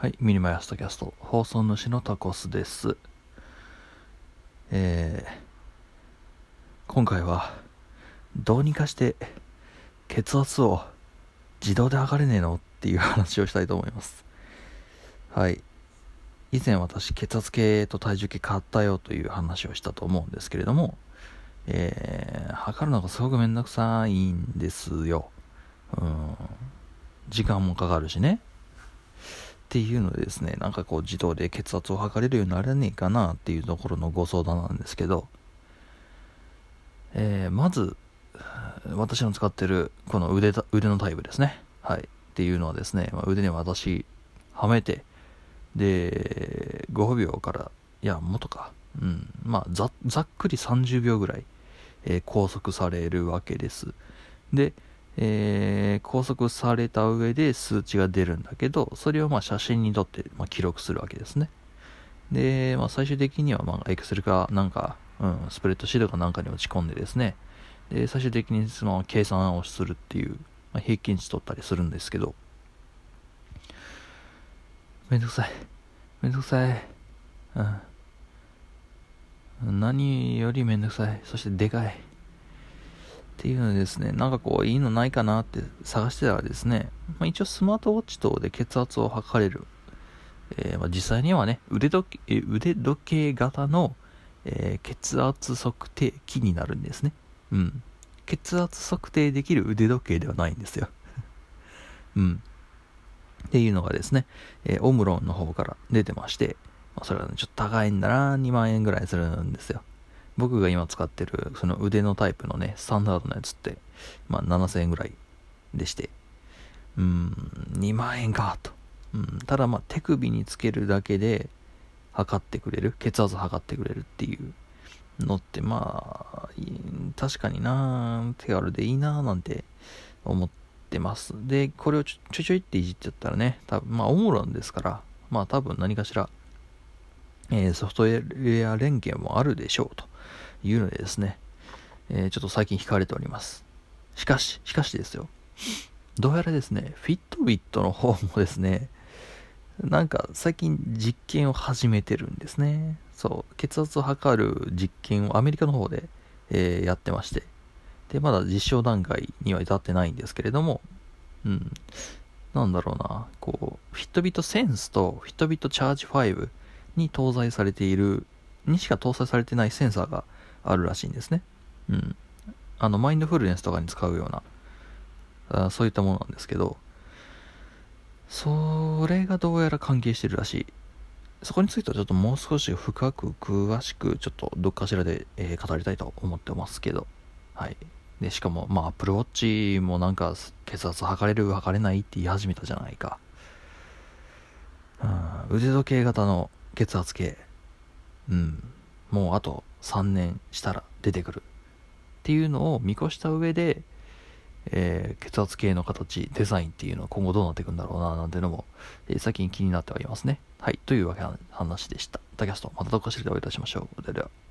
はい、ミニマイアストキャスト、放送主のタコスです。えー、今回は、どうにかして血圧を自動で測れねえの？っていう話をしたいと思います。はい。以前私、血圧計と体重計買ったよという話をしたと思うんですけれども、えー、測るのがすごくめんどくさいんですよ。うん。時間もかかるしね。っていうのでですね、なんかこう自動で血圧を測れるようにならねえかなっていうところのご相談なんですけど、えー、まず、私の使ってるこの腕腕のタイプですね。はい。っていうのはですね、まあ、腕に私、はめて、で、5秒から、いや、もっとか、うん、まあざ、ざっくり30秒ぐらい、えー、拘束されるわけです。で、えー、拘束された上で数値が出るんだけど、それをまあ写真に撮って、まあ、記録するわけですね。で、まあ、最終的にはまあ Excel かなんか、うん、スプレッドシートかなんかに落ち込んでですね、で、最終的にその計算をするっていう、まあ、平均値取ったりするんですけど、めんどくさい。めんどくさい。うん。何よりめんどくさい。そしてでかい。っていうのですね、なんかこう、いいのないかなって探してたらですね、まあ、一応スマートウォッチ等で血圧を測れる。えー、まあ、実際にはね、腕時計腕時計型の、えー、血圧測定器になるんですね。うん。血圧測定できる腕時計ではないんですよ。うん。っていうのがですね、えー、オムロンの方から出てまして、まあ、それは、ね、ちょっと高いんだな、2万円ぐらいするんですよ。僕が今使ってるその腕のタイプのね、スタンダードなやつって、まあ7000円ぐらいでして、うん、2万円かと。うん、ただまあ手首につけるだけで測ってくれる、血圧測ってくれるっていうのってまあ、確かにな手軽でいいななんて思ってます。で、これをちょちょちょいっていじっちゃったらね、多分まあオムロンですから、まあ多分何かしら、えー、ソフトウェア連携もあるでしょうと。いうのでですね、えー、ちょっと最近惹かれております。しかし、しかしですよ。どうやらですね、フィットビットの方もですね、なんか最近実験を始めてるんですね。そう、血圧を測る実験をアメリカの方で、えー、やってまして。で、まだ実証段階には至ってないんですけれども、うん。なんだろうな、こう、フィットビットセンスとフィットビットチャージ5に搭載されている、にしか搭載されてないセンサーがあるらしいんですね。うん。あの、マインドフルネスとかに使うような、あそういったものなんですけど、それがどうやら関係してるらしい。そこについてはちょっともう少し深く詳しくちょっとどっかしらで、えー、語りたいと思ってますけど、はい。で、しかも、まあ、Apple Watch もなんか血圧測れる測れないって言い始めたじゃないか。うん、腕時計型の血圧計。うん。もうあと3年したら出てくるっていうのを見越した上で、えー、血圧計の形、デザインっていうのは今後どうなっていくんだろうな、なんてのも、えー、最近気になってはいますね。はい。というわけの話でした。タキャスト、またどこかしらでお会いいたしましょう。ではでは。